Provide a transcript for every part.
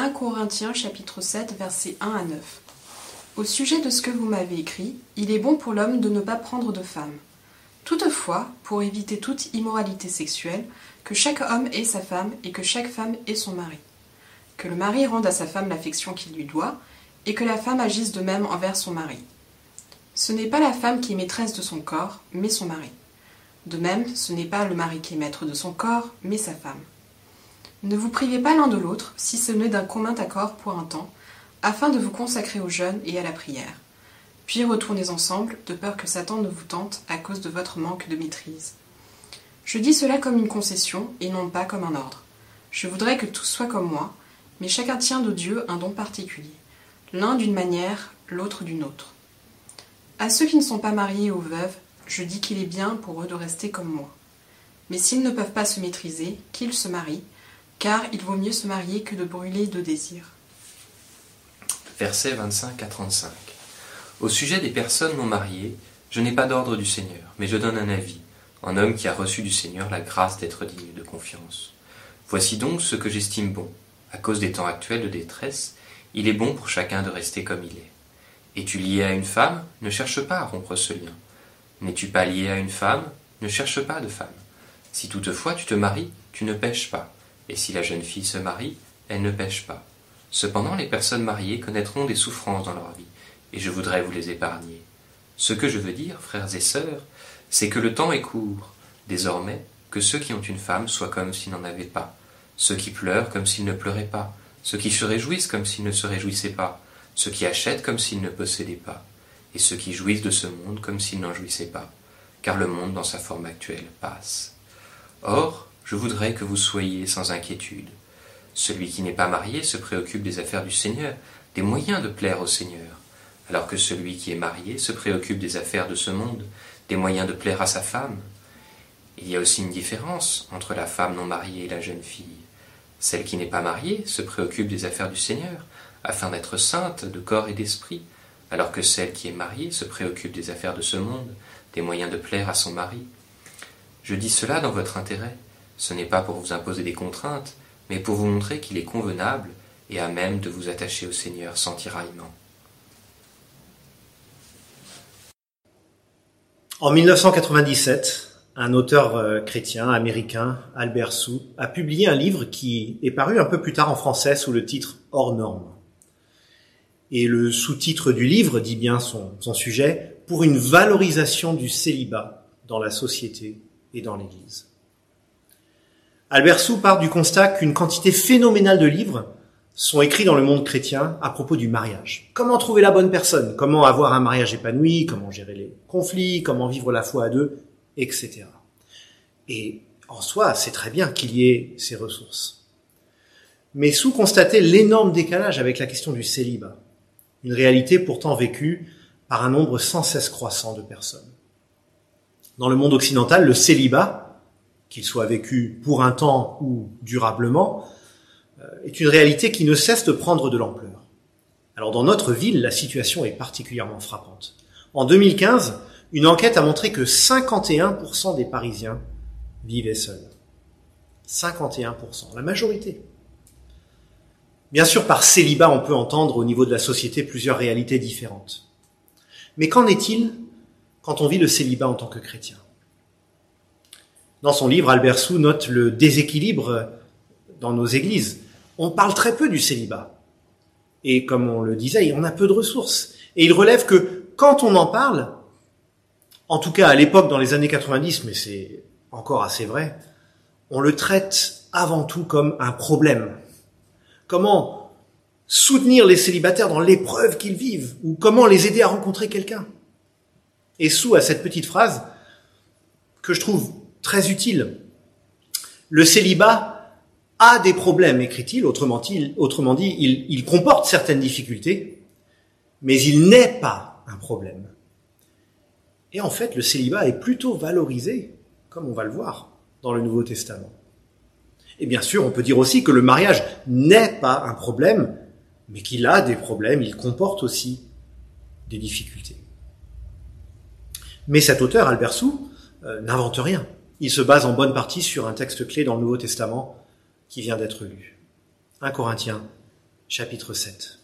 1 Corinthiens chapitre 7 versets 1 à 9. Au sujet de ce que vous m'avez écrit, il est bon pour l'homme de ne pas prendre de femme. Toutefois, pour éviter toute immoralité sexuelle, que chaque homme ait sa femme et que chaque femme ait son mari. Que le mari rende à sa femme l'affection qu'il lui doit, et que la femme agisse de même envers son mari. Ce n'est pas la femme qui est maîtresse de son corps, mais son mari. De même, ce n'est pas le mari qui est maître de son corps, mais sa femme. Ne vous privez pas l'un de l'autre, si ce n'est d'un commun accord pour un temps, afin de vous consacrer au jeûne et à la prière. Puis retournez ensemble, de peur que Satan ne vous tente à cause de votre manque de maîtrise. Je dis cela comme une concession et non pas comme un ordre. Je voudrais que tout soit comme moi, mais chacun tient de Dieu un don particulier, l'un d'une manière, l'autre d'une autre. À ceux qui ne sont pas mariés ou veuves, je dis qu'il est bien pour eux de rester comme moi. Mais s'ils ne peuvent pas se maîtriser, qu'ils se marient, car il vaut mieux se marier que de brûler de désirs. Versets 25 à 35. Au sujet des personnes non mariées, je n'ai pas d'ordre du Seigneur, mais je donne un avis, en homme qui a reçu du Seigneur la grâce d'être digne de confiance. Voici donc ce que j'estime bon. À cause des temps actuels de détresse, il est bon pour chacun de rester comme il est. Es-tu lié à une femme? Ne cherche pas à rompre ce lien. N'es-tu pas lié à une femme? Ne cherche pas de femme. Si toutefois tu te maries, tu ne pêches pas. Et si la jeune fille se marie, elle ne pêche pas. Cependant, les personnes mariées connaîtront des souffrances dans leur vie, et je voudrais vous les épargner. Ce que je veux dire, frères et sœurs, c'est que le temps est court, désormais, que ceux qui ont une femme soient comme s'ils n'en avaient pas, ceux qui pleurent comme s'ils ne pleuraient pas, ceux qui se réjouissent comme s'ils ne se réjouissaient pas, ceux qui achètent comme s'ils ne possédaient pas, et ceux qui jouissent de ce monde comme s'ils n'en jouissaient pas, car le monde dans sa forme actuelle passe. Or, je voudrais que vous soyez sans inquiétude. Celui qui n'est pas marié se préoccupe des affaires du Seigneur, des moyens de plaire au Seigneur, alors que celui qui est marié se préoccupe des affaires de ce monde, des moyens de plaire à sa femme. Il y a aussi une différence entre la femme non mariée et la jeune fille. Celle qui n'est pas mariée se préoccupe des affaires du Seigneur, afin d'être sainte de corps et d'esprit, alors que celle qui est mariée se préoccupe des affaires de ce monde, des moyens de plaire à son mari. Je dis cela dans votre intérêt. Ce n'est pas pour vous imposer des contraintes, mais pour vous montrer qu'il est convenable et à même de vous attacher au Seigneur sans tiraillement. En 1997, un auteur euh, chrétien américain, Albert Sou, a publié un livre qui est paru un peu plus tard en français sous le titre Hors norme. Et le sous-titre du livre dit bien son sujet, pour une valorisation du célibat dans la société et dans l'Église. Albert Sou part du constat qu'une quantité phénoménale de livres sont écrits dans le monde chrétien à propos du mariage. Comment trouver la bonne personne? Comment avoir un mariage épanoui? Comment gérer les conflits? Comment vivre la foi à deux? Etc. Et en soi, c'est très bien qu'il y ait ces ressources. Mais sous constater l'énorme décalage avec la question du célibat, une réalité pourtant vécue par un nombre sans cesse croissant de personnes. Dans le monde occidental, le célibat, qu'il soit vécu pour un temps ou durablement, euh, est une réalité qui ne cesse de prendre de l'ampleur. Alors dans notre ville, la situation est particulièrement frappante. En 2015, une enquête a montré que 51% des Parisiens vivaient seuls. 51%, la majorité. Bien sûr, par célibat, on peut entendre au niveau de la société plusieurs réalités différentes. Mais qu'en est-il quand on vit le célibat en tant que chrétien? Dans son livre, Albert Sou note le déséquilibre dans nos églises on parle très peu du célibat. Et comme on le disait, on a peu de ressources. Et il relève que quand on en parle, en tout cas à l'époque dans les années 90, mais c'est encore assez vrai, on le traite avant tout comme un problème. Comment soutenir les célibataires dans l'épreuve qu'ils vivent, ou comment les aider à rencontrer quelqu'un? Et sous à cette petite phrase, que je trouve très utile, le célibat a des problèmes, écrit-il, autrement dit, il comporte certaines difficultés, mais il n'est pas un problème. Et en fait, le célibat est plutôt valorisé, comme on va le voir dans le Nouveau Testament. Et bien sûr, on peut dire aussi que le mariage n'est pas un problème, mais qu'il a des problèmes, il comporte aussi des difficultés. Mais cet auteur, Albert Sou, euh, n'invente rien. Il se base en bonne partie sur un texte clé dans le Nouveau Testament, qui vient d'être lu. 1 Corinthiens chapitre 7.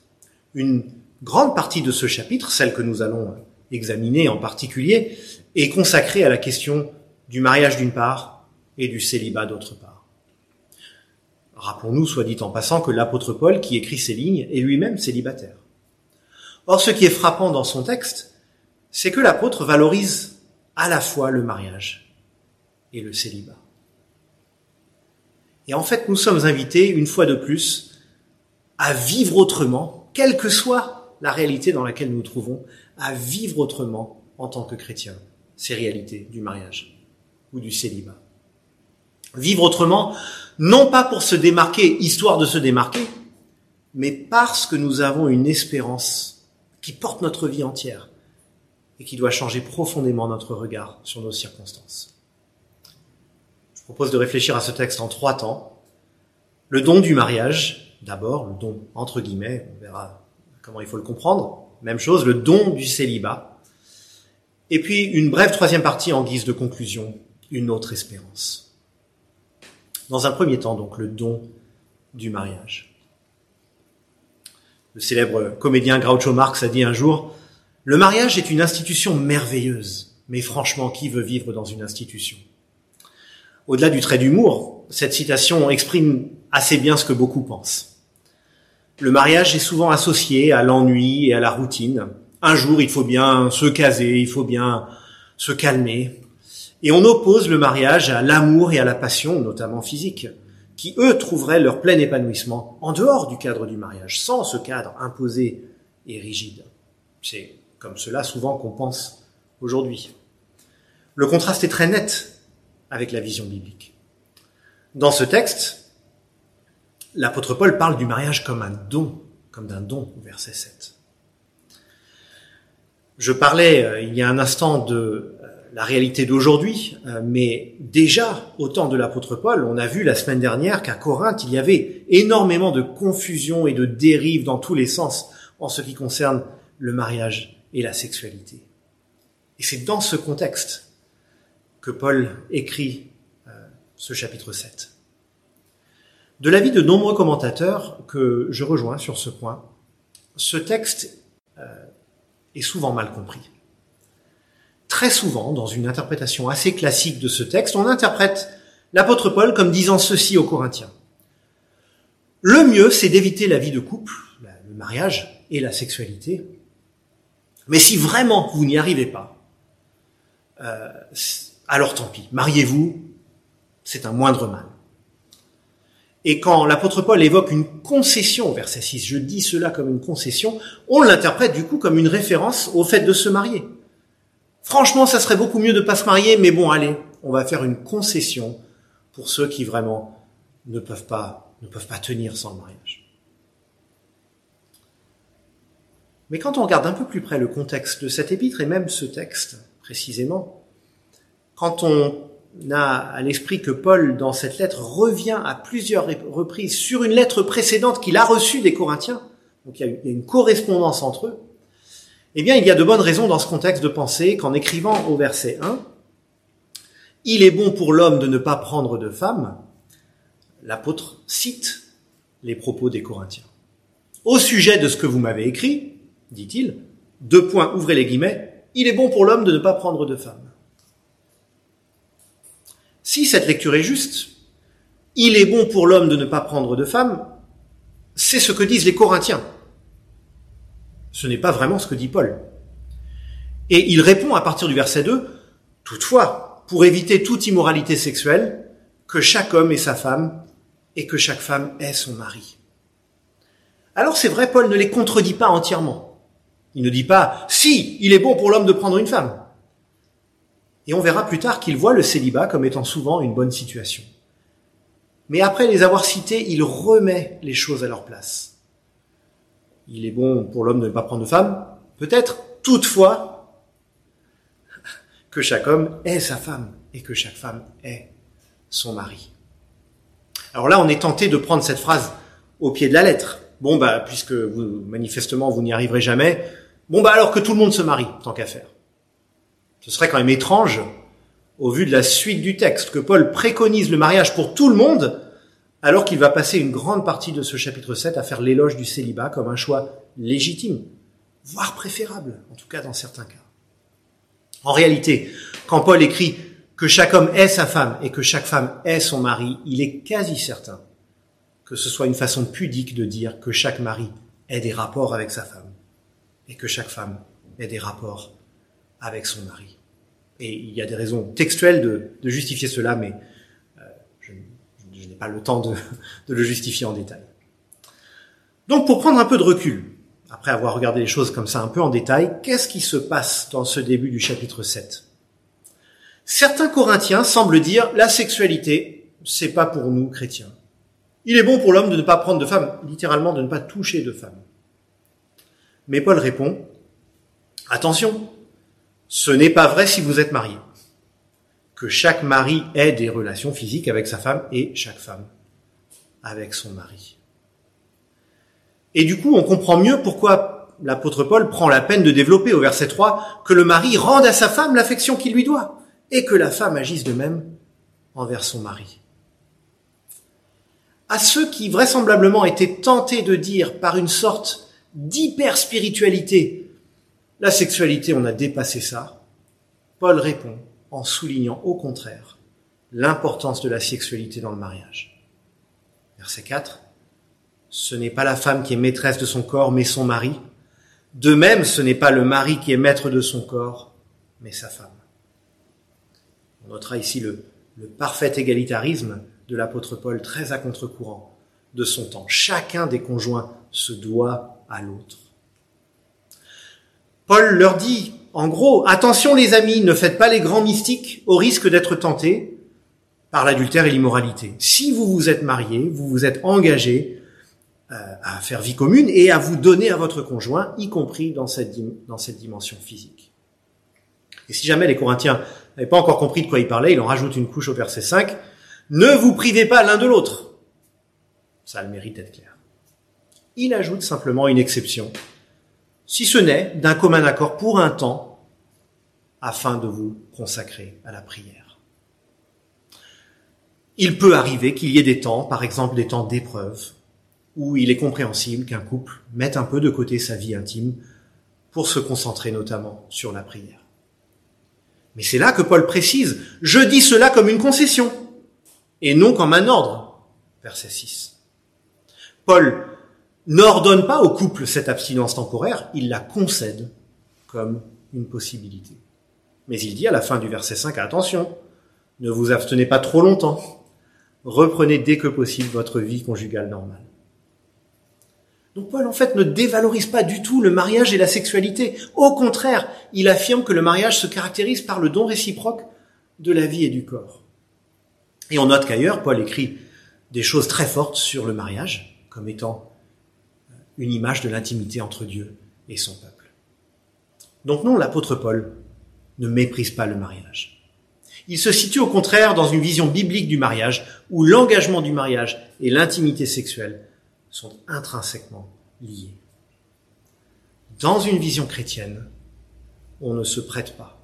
Une grande partie de ce chapitre, celle que nous allons examiner en particulier, est consacrée à la question du mariage d'une part et du célibat d'autre part. Rappelons-nous, soit dit en passant, que l'apôtre Paul, qui écrit ces lignes, est lui-même célibataire. Or, ce qui est frappant dans son texte, c'est que l'apôtre valorise à la fois le mariage et le célibat. Et en fait, nous sommes invités, une fois de plus, à vivre autrement, quelle que soit la réalité dans laquelle nous nous trouvons, à vivre autrement en tant que chrétiens, ces réalités du mariage ou du célibat. Vivre autrement, non pas pour se démarquer, histoire de se démarquer, mais parce que nous avons une espérance qui porte notre vie entière et qui doit changer profondément notre regard sur nos circonstances. Je propose de réfléchir à ce texte en trois temps. Le don du mariage, d'abord, le don entre guillemets, on verra comment il faut le comprendre. Même chose, le don du célibat. Et puis une brève troisième partie en guise de conclusion, une autre espérance. Dans un premier temps, donc, le don du mariage. Le célèbre comédien Groucho Marx a dit un jour, le mariage est une institution merveilleuse, mais franchement, qui veut vivre dans une institution? Au-delà du trait d'humour, cette citation exprime assez bien ce que beaucoup pensent. Le mariage est souvent associé à l'ennui et à la routine. Un jour, il faut bien se caser, il faut bien se calmer. Et on oppose le mariage à l'amour et à la passion, notamment physique, qui eux trouveraient leur plein épanouissement en dehors du cadre du mariage, sans ce cadre imposé et rigide. C'est comme cela souvent qu'on pense aujourd'hui. Le contraste est très net avec la vision biblique. Dans ce texte, l'apôtre Paul parle du mariage comme un don, comme d'un don, verset 7. Je parlais euh, il y a un instant de euh, la réalité d'aujourd'hui, euh, mais déjà au temps de l'apôtre Paul, on a vu la semaine dernière qu'à Corinthe, il y avait énormément de confusion et de dérives dans tous les sens en ce qui concerne le mariage et la sexualité. Et c'est dans ce contexte que Paul écrit ce chapitre 7. De l'avis de nombreux commentateurs que je rejoins sur ce point, ce texte euh, est souvent mal compris. Très souvent, dans une interprétation assez classique de ce texte, on interprète l'apôtre Paul comme disant ceci aux Corinthiens. Le mieux, c'est d'éviter la vie de couple, le mariage et la sexualité. Mais si vraiment vous n'y arrivez pas, euh, alors tant pis, mariez-vous, c'est un moindre mal. Et quand l'apôtre Paul évoque une concession, verset 6, je dis cela comme une concession, on l'interprète du coup comme une référence au fait de se marier. Franchement, ça serait beaucoup mieux de pas se marier, mais bon, allez, on va faire une concession pour ceux qui vraiment ne peuvent pas, ne peuvent pas tenir sans le mariage. Mais quand on regarde un peu plus près le contexte de cet épître et même ce texte précisément, quand on a à l'esprit que Paul, dans cette lettre, revient à plusieurs reprises sur une lettre précédente qu'il a reçue des Corinthiens, donc il y a une correspondance entre eux, eh bien, il y a de bonnes raisons dans ce contexte de penser qu'en écrivant au verset 1, il est bon pour l'homme de ne pas prendre de femme, l'apôtre cite les propos des Corinthiens. Au sujet de ce que vous m'avez écrit, dit-il, deux points, ouvrez les guillemets, il est bon pour l'homme de ne pas prendre de femme. Si cette lecture est juste, il est bon pour l'homme de ne pas prendre de femme, c'est ce que disent les Corinthiens. Ce n'est pas vraiment ce que dit Paul. Et il répond à partir du verset 2, toutefois, pour éviter toute immoralité sexuelle, que chaque homme ait sa femme et que chaque femme ait son mari. Alors c'est vrai, Paul ne les contredit pas entièrement. Il ne dit pas, si, il est bon pour l'homme de prendre une femme. Et on verra plus tard qu'il voit le célibat comme étant souvent une bonne situation. Mais après les avoir cités, il remet les choses à leur place. Il est bon pour l'homme de ne pas prendre de femme, peut-être, toutefois, que chaque homme ait sa femme et que chaque femme ait son mari. Alors là, on est tenté de prendre cette phrase au pied de la lettre. Bon, bah, puisque vous, manifestement, vous n'y arriverez jamais, bon, bah, alors que tout le monde se marie, tant qu'à faire. Ce serait quand même étrange, au vu de la suite du texte, que Paul préconise le mariage pour tout le monde, alors qu'il va passer une grande partie de ce chapitre 7 à faire l'éloge du célibat comme un choix légitime, voire préférable, en tout cas dans certains cas. En réalité, quand Paul écrit que chaque homme est sa femme et que chaque femme est son mari, il est quasi certain que ce soit une façon pudique de dire que chaque mari ait des rapports avec sa femme et que chaque femme ait des rapports avec son mari. Et il y a des raisons textuelles de, justifier cela, mais euh, je, n'ai pas le temps de, de le justifier en détail. Donc pour prendre un peu de recul, après avoir regardé les choses comme ça un peu en détail, qu'est-ce qui se passe dans ce début du chapitre 7 Certains Corinthiens semblent dire la sexualité, c'est pas pour nous chrétiens. Il est bon pour l'homme de ne pas prendre de femme, littéralement de ne pas toucher de femme. Mais Paul répond, attention, ce n'est pas vrai si vous êtes marié. Que chaque mari ait des relations physiques avec sa femme et chaque femme avec son mari. Et du coup, on comprend mieux pourquoi l'apôtre Paul prend la peine de développer au verset 3 que le mari rende à sa femme l'affection qu'il lui doit et que la femme agisse de même envers son mari à ceux qui vraisemblablement étaient tentés de dire par une sorte d'hyper-spiritualité, la sexualité, on a dépassé ça, Paul répond en soulignant au contraire l'importance de la sexualité dans le mariage. Verset 4. Ce n'est pas la femme qui est maîtresse de son corps, mais son mari. De même, ce n'est pas le mari qui est maître de son corps, mais sa femme. On notera ici le, le parfait égalitarisme de l'apôtre Paul très à contre-courant de son temps. Chacun des conjoints se doit à l'autre. Paul leur dit, en gros, attention les amis, ne faites pas les grands mystiques au risque d'être tentés par l'adultère et l'immoralité. Si vous vous êtes marié, vous vous êtes engagé euh, à faire vie commune et à vous donner à votre conjoint, y compris dans cette, dimension physique. Et si jamais les Corinthiens n'avaient pas encore compris de quoi il parlait, il en rajoute une couche au verset 5. Ne vous privez pas l'un de l'autre. Ça le mérite d'être clair. Il ajoute simplement une exception, si ce n'est d'un commun accord pour un temps, afin de vous consacrer à la prière. Il peut arriver qu'il y ait des temps, par exemple des temps d'épreuve, où il est compréhensible qu'un couple mette un peu de côté sa vie intime pour se concentrer notamment sur la prière. Mais c'est là que Paul précise, je dis cela comme une concession et non comme un ordre. Verset 6. Paul n'ordonne pas au couple cette abstinence temporaire, il la concède comme une possibilité. Mais il dit à la fin du verset 5, attention, ne vous abstenez pas trop longtemps, reprenez dès que possible votre vie conjugale normale. Donc Paul en fait ne dévalorise pas du tout le mariage et la sexualité. Au contraire, il affirme que le mariage se caractérise par le don réciproque de la vie et du corps. Et on note qu'ailleurs, Paul écrit des choses très fortes sur le mariage, comme étant une image de l'intimité entre Dieu et son peuple. Donc non, l'apôtre Paul ne méprise pas le mariage. Il se situe au contraire dans une vision biblique du mariage, où l'engagement du mariage et l'intimité sexuelle sont intrinsèquement liés. Dans une vision chrétienne, on ne se prête pas.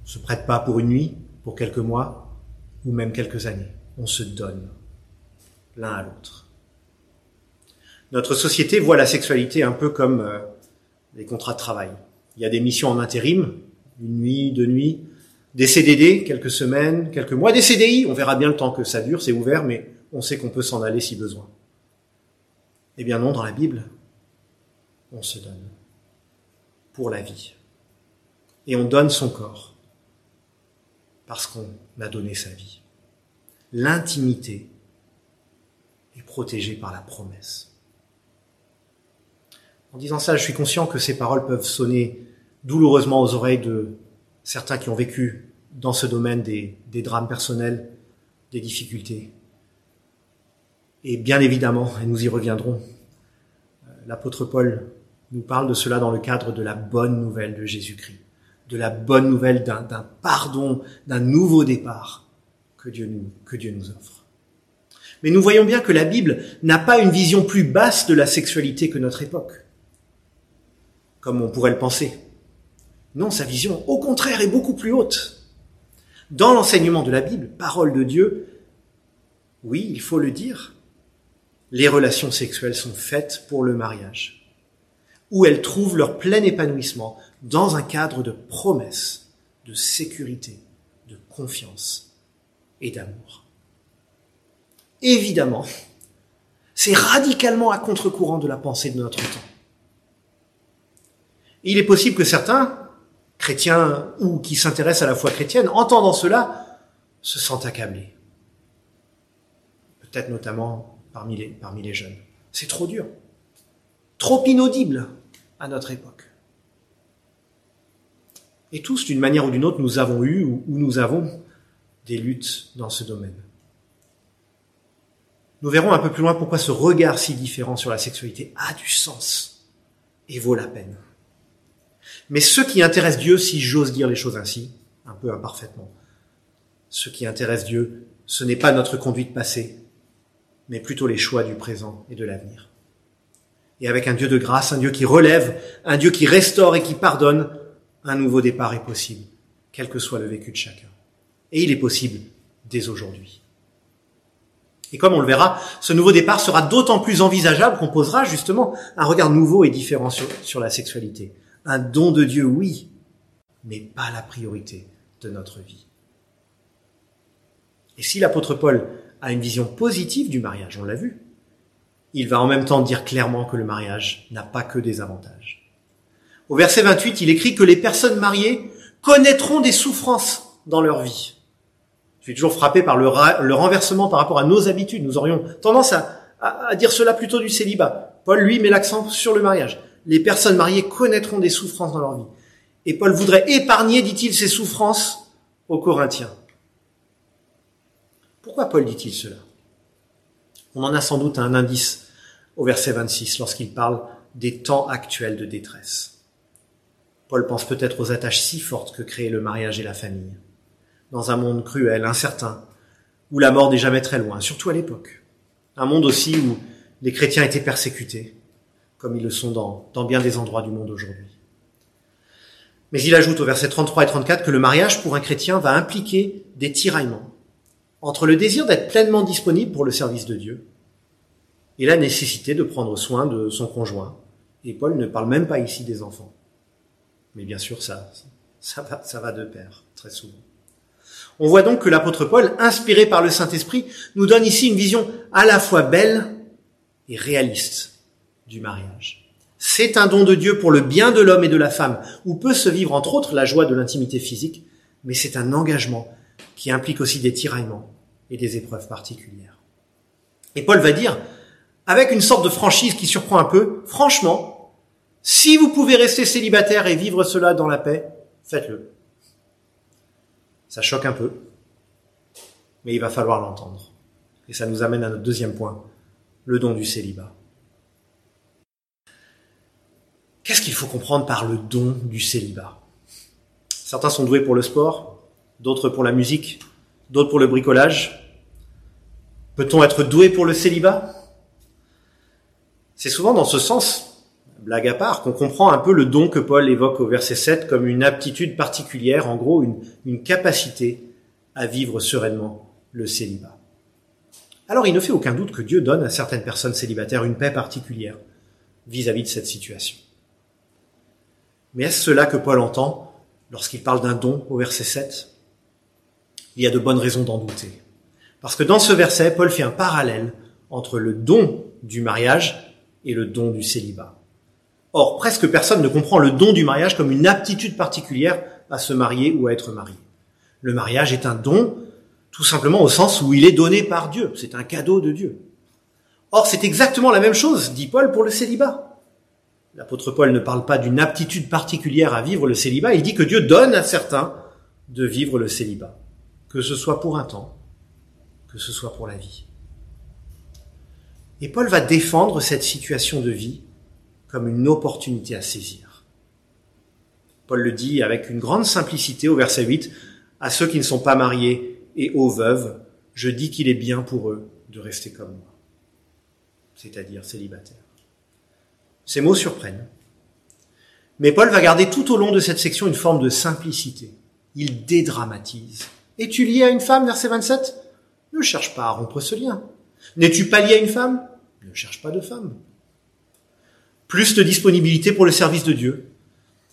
On ne se prête pas pour une nuit, pour quelques mois, ou même quelques années. On se donne l'un à l'autre. Notre société voit la sexualité un peu comme euh, les contrats de travail. Il y a des missions en intérim, une nuit, deux nuits, des CDD, quelques semaines, quelques mois, des CDI, on verra bien le temps que ça dure, c'est ouvert, mais on sait qu'on peut s'en aller si besoin. Eh bien non, dans la Bible, on se donne pour la vie. Et on donne son corps parce qu'on a donné sa vie. L'intimité est protégée par la promesse. En disant ça, je suis conscient que ces paroles peuvent sonner douloureusement aux oreilles de certains qui ont vécu dans ce domaine des, drames personnels, des difficultés. Et bien évidemment, et nous y reviendrons, euh, l'apôtre Paul nous parle de cela dans le cadre de la bonne nouvelle de Jésus-Christ de la bonne nouvelle d'un pardon, d'un nouveau départ que Dieu, nous, que Dieu nous offre. Mais nous voyons bien que la Bible n'a pas une vision plus basse de la sexualité que notre époque, comme on pourrait le penser. Non, sa vision, au contraire, est beaucoup plus haute. Dans l'enseignement de la Bible, parole de Dieu, Oui, il faut le dire, les relations sexuelles sont faites pour le mariage, où elles trouvent leur plein épanouissement dans un cadre de promesse, de sécurité, de confiance et d'amour. Évidemment, c'est radicalement à contre-courant de la pensée de notre temps. Il est possible que certains, chrétiens ou qui s'intéressent à la foi chrétienne, entendant cela, se sentent accablés. Peut-être notamment parmi les, parmi les jeunes. C'est trop dur, trop inaudible à notre époque. Et tous, d'une manière ou d'une autre, nous avons eu ou nous avons des luttes dans ce domaine. Nous verrons un peu plus loin pourquoi ce regard si différent sur la sexualité a du sens et vaut la peine. Mais ce qui intéresse Dieu, si j'ose dire les choses ainsi, un peu imparfaitement, ce qui intéresse Dieu, ce n'est pas notre conduite passée, mais plutôt les choix du présent et de l'avenir. Et avec un Dieu de grâce, un Dieu qui relève, un Dieu qui restaure et qui pardonne, un nouveau départ est possible, quel que soit le vécu de chacun. Et il est possible dès aujourd'hui. Et comme on le verra, ce nouveau départ sera d'autant plus envisageable qu'on posera justement un regard nouveau et différent sur, la sexualité. Un don de Dieu, oui, mais pas la priorité de notre vie. Et si l'apôtre Paul a une vision positive du mariage, on l'a vu, il va en même temps dire clairement que le mariage n'a pas que des avantages. Au verset 28, il écrit que les personnes mariées connaîtront des souffrances dans leur vie. Je suis toujours frappé par le, renversement par rapport à nos habitudes. Nous aurions tendance à, à dire cela plutôt du célibat. Paul, lui, met l'accent sur le mariage. Les personnes mariées connaîtront des souffrances dans leur vie. Et Paul voudrait épargner, dit-il, ces souffrances aux Corinthiens. Pourquoi Paul dit-il cela? On en a sans doute un indice au verset 26 lorsqu'il parle des temps actuels de détresse. Paul pense peut-être aux attaches si fortes que créent le mariage et la famille dans un monde cruel, incertain, où la mort n'est jamais très loin, surtout à l'époque. Un monde aussi où les chrétiens étaient persécutés, comme ils le sont dans, bien des endroits du monde aujourd'hui. Mais il ajoute au verset 33 et 34 que le mariage pour un chrétien va impliquer des tiraillements entre le désir d'être pleinement disponible pour le service de Dieu et la nécessité de prendre soin de son conjoint. Et Paul ne parle même pas ici des enfants. Mais bien sûr, ça, ça va, ça va de pair, très souvent. On voit donc que l'apôtre Paul, inspiré par le Saint-Esprit, nous donne ici une vision à la fois belle et réaliste du mariage. C'est un don de Dieu pour le bien de l'homme et de la femme, où peut se vivre entre autres la joie de l'intimité physique, mais c'est un engagement qui implique aussi des tiraillements et des épreuves particulières. Et Paul va dire, avec une sorte de franchise qui surprend un peu, franchement, si vous pouvez rester célibataire et vivre cela dans la paix, faites-le. Ça choque un peu, mais il va falloir l'entendre. Et ça nous amène à notre deuxième point, le don du célibat. Qu'il faut comprendre par le don du célibat Certains sont doués pour le sport, d'autres pour la musique, d'autres pour le bricolage. Peut-on être doué pour le célibat? C'est souvent dans ce sens blague à part, qu'on comprend un peu le don que Paul évoque au verset 7 comme une aptitude particulière, en gros une capacité à vivre sereinement le célibat. Alors il ne fait aucun doute que Dieu donne à certaines personnes célibataires une paix particulière vis-à-vis de cette situation. Mais est-ce cela que Paul entend lorsqu'il parle d'un don au verset 7 Il y a de bonnes raisons d'en douter. Parce que dans ce verset, Paul fait un parallèle entre le don du mariage et le don du célibat. Or, presque personne ne comprend le don du mariage comme une aptitude particulière à se marier ou à être marié. Le mariage est un don, tout simplement au sens où il est donné par Dieu. C'est un cadeau de Dieu. Or, c'est exactement la même chose, dit Paul, pour le célibat. L'apôtre Paul ne parle pas d'une aptitude particulière à vivre le célibat, il dit que Dieu donne à certains de vivre le célibat, que ce soit pour un temps, que ce soit pour la vie. Et Paul va défendre cette situation de vie comme une opportunité à saisir. Paul le dit avec une grande simplicité au verset 8, à ceux qui ne sont pas mariés et aux veuves, je dis qu'il est bien pour eux de rester comme moi, c'est-à-dire célibataires. Ces mots surprennent. Mais Paul va garder tout au long de cette section une forme de simplicité. Il dédramatise. Es-tu lié à une femme, verset 27 Ne cherche pas à rompre ce lien. N'es-tu pas lié à une femme? Ne cherche pas de femme. Plus de disponibilité pour le service de Dieu.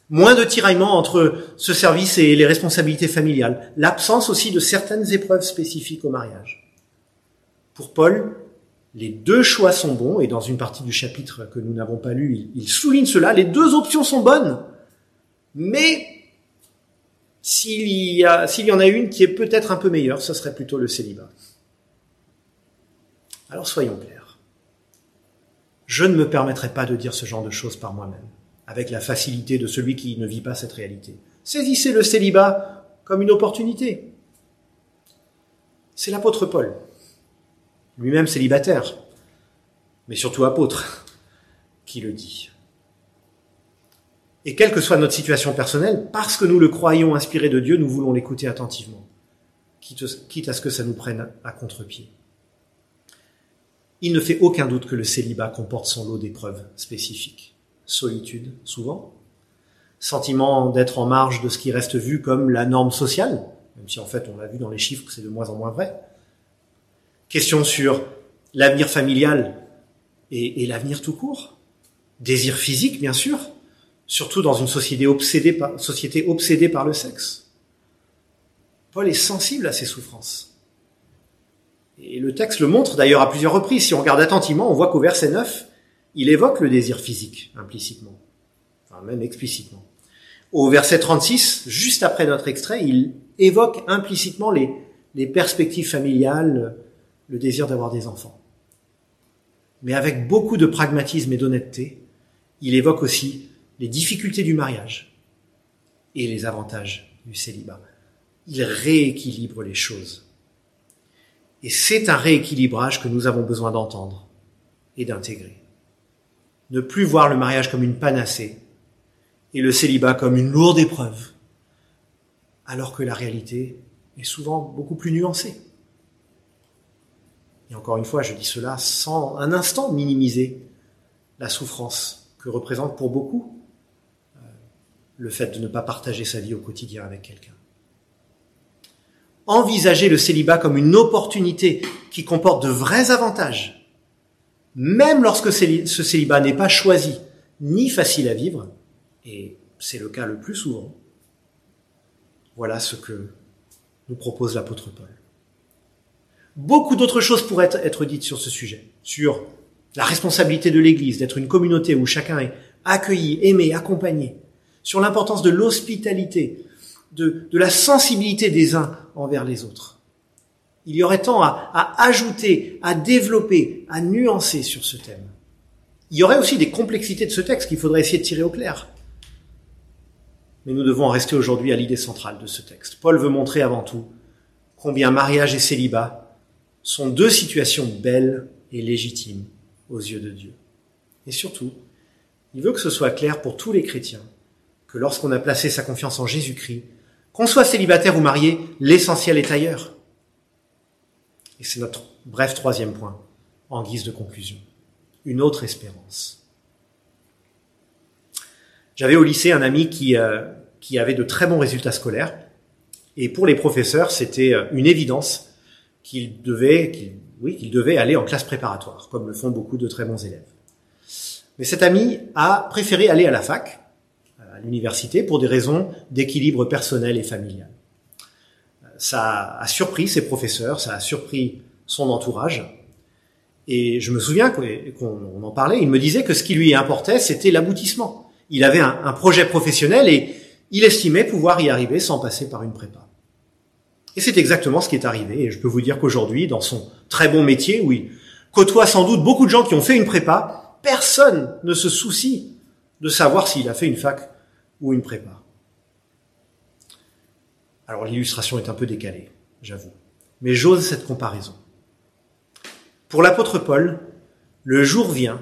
Moins de tiraillement entre ce service et les responsabilités familiales. L'absence aussi de certaines épreuves spécifiques au mariage. Pour Paul, les deux choix sont bons, et dans une partie du chapitre que nous n'avons pas lu, il souligne cela, les deux options sont bonnes, mais s'il y, en a une qui est peut-être un peu meilleure, ce serait plutôt le célibat. Alors soyons clairs. Je ne me permettrai pas de dire ce genre de choses par moi-même, avec la facilité de celui qui ne vit pas cette réalité. Saisissez le célibat comme une opportunité. C'est l'apôtre Paul, lui-même célibataire, mais surtout apôtre, qui le dit. Et quelle que soit notre situation personnelle, parce que nous le croyons inspiré de Dieu, nous voulons l'écouter attentivement, quitte à ce que ça nous prenne à contre-pied. Il ne fait aucun doute que le célibat comporte son lot d'épreuves spécifiques. Solitude, souvent. Sentiment d'être en marge de ce qui reste vu comme la norme sociale, même si en fait on l'a vu dans les chiffres que c'est de moins en moins vrai. Question sur l'avenir familial et, l'avenir tout court. Désir physique, bien sûr, surtout dans une société obsédée par, le sexe. Paul est sensible à ces souffrances. Et le texte le montre d'ailleurs à plusieurs reprises. Si on regarde attentivement, on voit qu'au verset 9, il évoque le désir physique implicitement, enfin même explicitement. Au verset 36, juste après notre extrait, il évoque implicitement les perspectives familiales, le désir d'avoir des enfants. Mais avec beaucoup de pragmatisme et d'honnêteté, il évoque aussi les difficultés du mariage et les avantages du célibat. Il rééquilibre les choses. Et c'est un rééquilibrage que nous avons besoin d'entendre et d'intégrer. Ne plus voir le mariage comme une panacée et le célibat comme une lourde épreuve, alors que la réalité est souvent beaucoup plus nuancée. Et encore une fois, je dis cela sans un instant minimiser la souffrance que représente pour beaucoup le fait de ne pas partager sa vie au quotidien avec quelqu'un. Envisager le célibat comme une opportunité qui comporte de vrais avantages, même lorsque ce célibat n'est pas choisi ni facile à vivre, et c'est le cas le plus souvent, voilà ce que nous propose l'apôtre Paul. Beaucoup d'autres choses pourraient être dites sur ce sujet, sur la responsabilité de l'Église d'être une communauté où chacun est accueilli, aimé, accompagné, sur l'importance de l'hospitalité, de, la sensibilité des uns envers les autres. Il y aurait tant à ajouter, à développer, à nuancer sur ce thème. Il y aurait aussi des complexités de ce texte qu'il faudrait essayer de tirer au clair. Mais nous devons en rester aujourd'hui à l'idée centrale de ce texte. Paul veut montrer avant tout combien mariage et célibat sont deux situations belles et légitimes aux yeux de Dieu. Et surtout, il veut que ce soit clair pour tous les chrétiens que lorsqu'on a placé sa confiance en Jésus-Christ, qu'on soit célibataire ou marié, l'essentiel est ailleurs. Et c'est notre bref troisième point, en guise de conclusion. Une autre espérance. J'avais au lycée un ami qui, euh, qui avait de très bons résultats scolaires, et pour les professeurs, c'était euh, une évidence qu'il devait, oui, qu'il devait aller en classe préparatoire, comme le font beaucoup de très bons élèves. Mais cet ami a préféré aller à la fac, l'université pour des raisons d'équilibre personnel et familial. Ça a surpris ses professeurs, ça a surpris son entourage. Et je me souviens qu'on en parlait, il me disait que ce qui lui importait, c'était l'aboutissement. Il avait un, projet professionnel et il estimait pouvoir y arriver sans passer par une prépa. Et c'est exactement ce qui est arrivé. Et je peux vous dire qu'aujourd'hui, dans son très bon métier, où il côtoie sans doute beaucoup de gens qui ont fait une prépa, personne ne se soucie de savoir s'il a fait une fac ou une prépa. Alors l'illustration est un peu décalée, j'avoue, mais j'ose cette comparaison. Pour l'apôtre Paul, le jour vient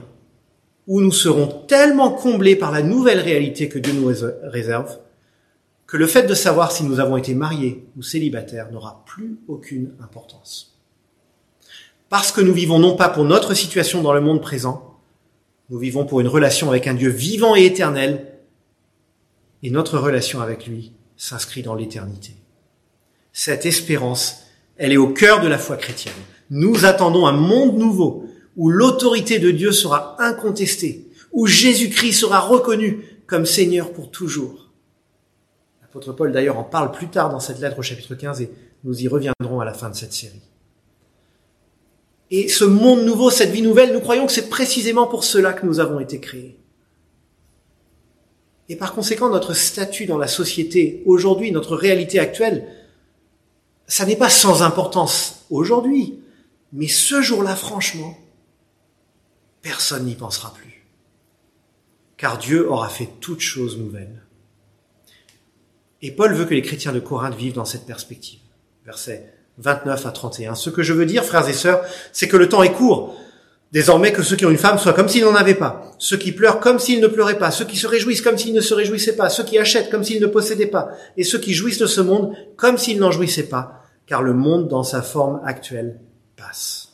où nous serons tellement comblés par la nouvelle réalité que Dieu nous réserve, que le fait de savoir si nous avons été mariés ou célibataires n'aura plus aucune importance. Parce que nous vivons non pas pour notre situation dans le monde présent, nous vivons pour une relation avec un Dieu vivant et éternel et notre relation avec lui s'inscrit dans l'éternité. Cette espérance Elle est au cœur de la foi chrétienne. Nous attendons un monde nouveau où l'autorité de Dieu sera incontestée, où Jésus-Christ sera reconnu comme Seigneur pour toujours. L'apôtre Paul d'ailleurs en parle plus tard dans cette lettre au chapitre 15 et nous y reviendrons à la fin de cette série. Et ce monde nouveau, cette vie nouvelle, nous croyons que c'est précisément pour cela que nous avons été créés. Et par conséquent, notre statut dans la société aujourd'hui, notre réalité actuelle, ça n'est pas sans importance aujourd'hui, mais ce jour-là, franchement, personne n'y pensera plus. Car Dieu aura fait toutes choses nouvelles. Et Paul veut que les chrétiens de Corinthe vivent dans cette perspective. Verset 29 à 31. Ce que je veux dire, frères et sœurs, c'est que le temps est court. Désormais que ceux qui ont une femme soient comme s'ils n'en avaient pas, ceux qui pleurent comme s'ils ne pleuraient pas, ceux qui se réjouissent comme s'ils ne se réjouissaient pas, ceux qui achètent comme s'ils ne possédaient pas, et ceux qui jouissent de ce monde comme s'ils n'en jouissaient pas, car le monde dans sa forme actuelle passe.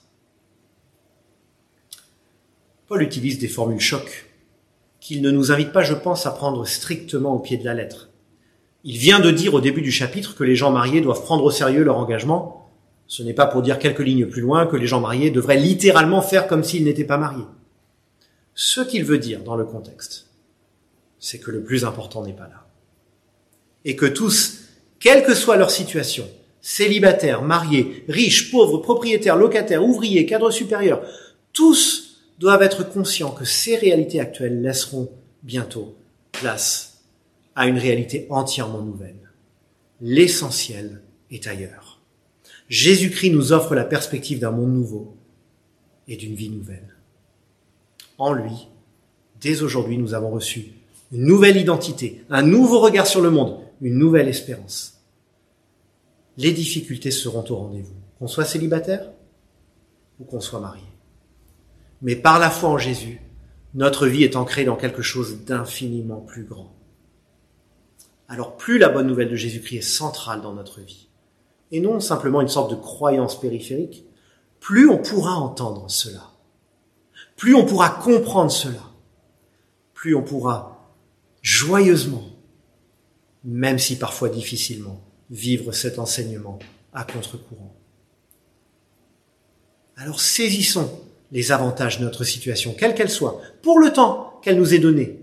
Paul utilise des formules chocs qu'il ne nous invite pas, je pense, à prendre strictement au pied de la lettre. Il vient de dire au début du chapitre que les gens mariés doivent prendre au sérieux leur engagement. Ce n'est pas pour dire quelques lignes plus loin que les gens mariés devraient littéralement faire comme s'ils n'étaient pas mariés. Ce qu'il veut dire dans le contexte, c'est que le plus important n'est pas là. Et que tous, quelle que soit leur situation, célibataires, mariés, riches, pauvres, propriétaires, locataires, ouvriers, cadres supérieurs, tous doivent être conscients que ces réalités actuelles laisseront bientôt place à une réalité entièrement nouvelle. L'essentiel est ailleurs. Jésus-Christ nous offre la perspective d'un monde nouveau et d'une vie nouvelle. En lui, dès aujourd'hui, nous avons reçu une nouvelle identité, un nouveau regard sur le monde, une nouvelle espérance. Les difficultés seront au rendez-vous, qu'on soit célibataire ou qu'on soit marié. Mais par la foi en Jésus, notre vie est ancrée dans quelque chose d'infiniment plus grand alors plus la bonne nouvelle de Jésus-Christ est centrale dans notre vie, et non simplement une sorte de croyance périphérique, plus on pourra entendre cela, plus on pourra comprendre cela, plus on pourra joyeusement, même si parfois difficilement, vivre cet enseignement à contre-courant. Alors saisissons les avantages de notre situation, quelle qu'elle soit, pour le temps qu'elle nous est donnée,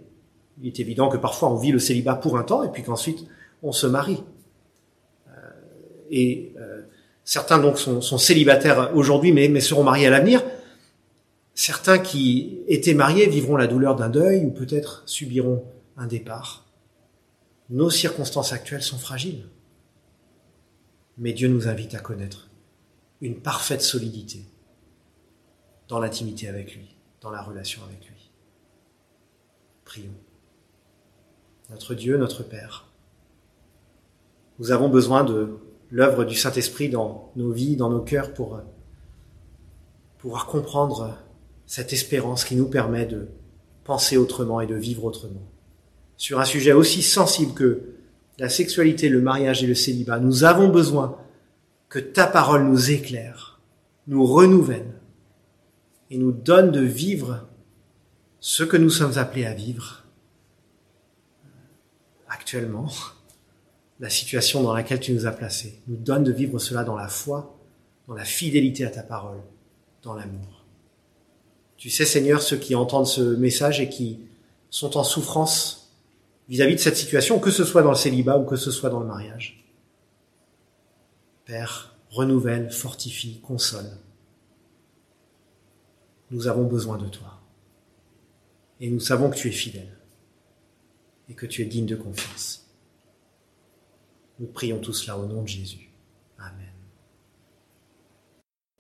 il est évident que parfois on vit le célibat pour un temps et puis qu'ensuite on se marie. Euh, et euh, certains donc sont, célibataires aujourd'hui mais, mais seront mariés à l'avenir. Certains qui étaient mariés vivront la douleur d'un deuil ou peut-être subiront un départ. Nos circonstances actuelles sont fragiles. Mais Dieu nous invite à connaître une parfaite solidité dans l'intimité avec lui, dans la relation avec lui. Prions notre Dieu, notre Père. Nous avons besoin de l'œuvre du Saint-Esprit dans nos vies, dans nos cœurs, pour euh, pouvoir comprendre cette espérance qui nous permet de penser autrement et de vivre autrement. Sur un sujet aussi sensible que la sexualité, le mariage et le célibat, nous avons besoin que ta parole nous éclaire, nous renouvelle et nous donne de vivre ce que nous sommes appelés à vivre actuellement, la situation dans laquelle tu nous as placés. Nous donne de vivre cela dans la foi, dans la fidélité à ta parole, dans l'amour. Tu sais, Seigneur, ceux qui entendent ce message et qui sont en souffrance vis-à-vis de cette situation, que ce soit dans le célibat ou que ce soit dans le mariage. Père, renouvelle, fortifie, console. Nous avons besoin de toi. Et nous savons que tu es fidèle et que tu es digne de confiance. Nous prions tout cela au nom de Jésus.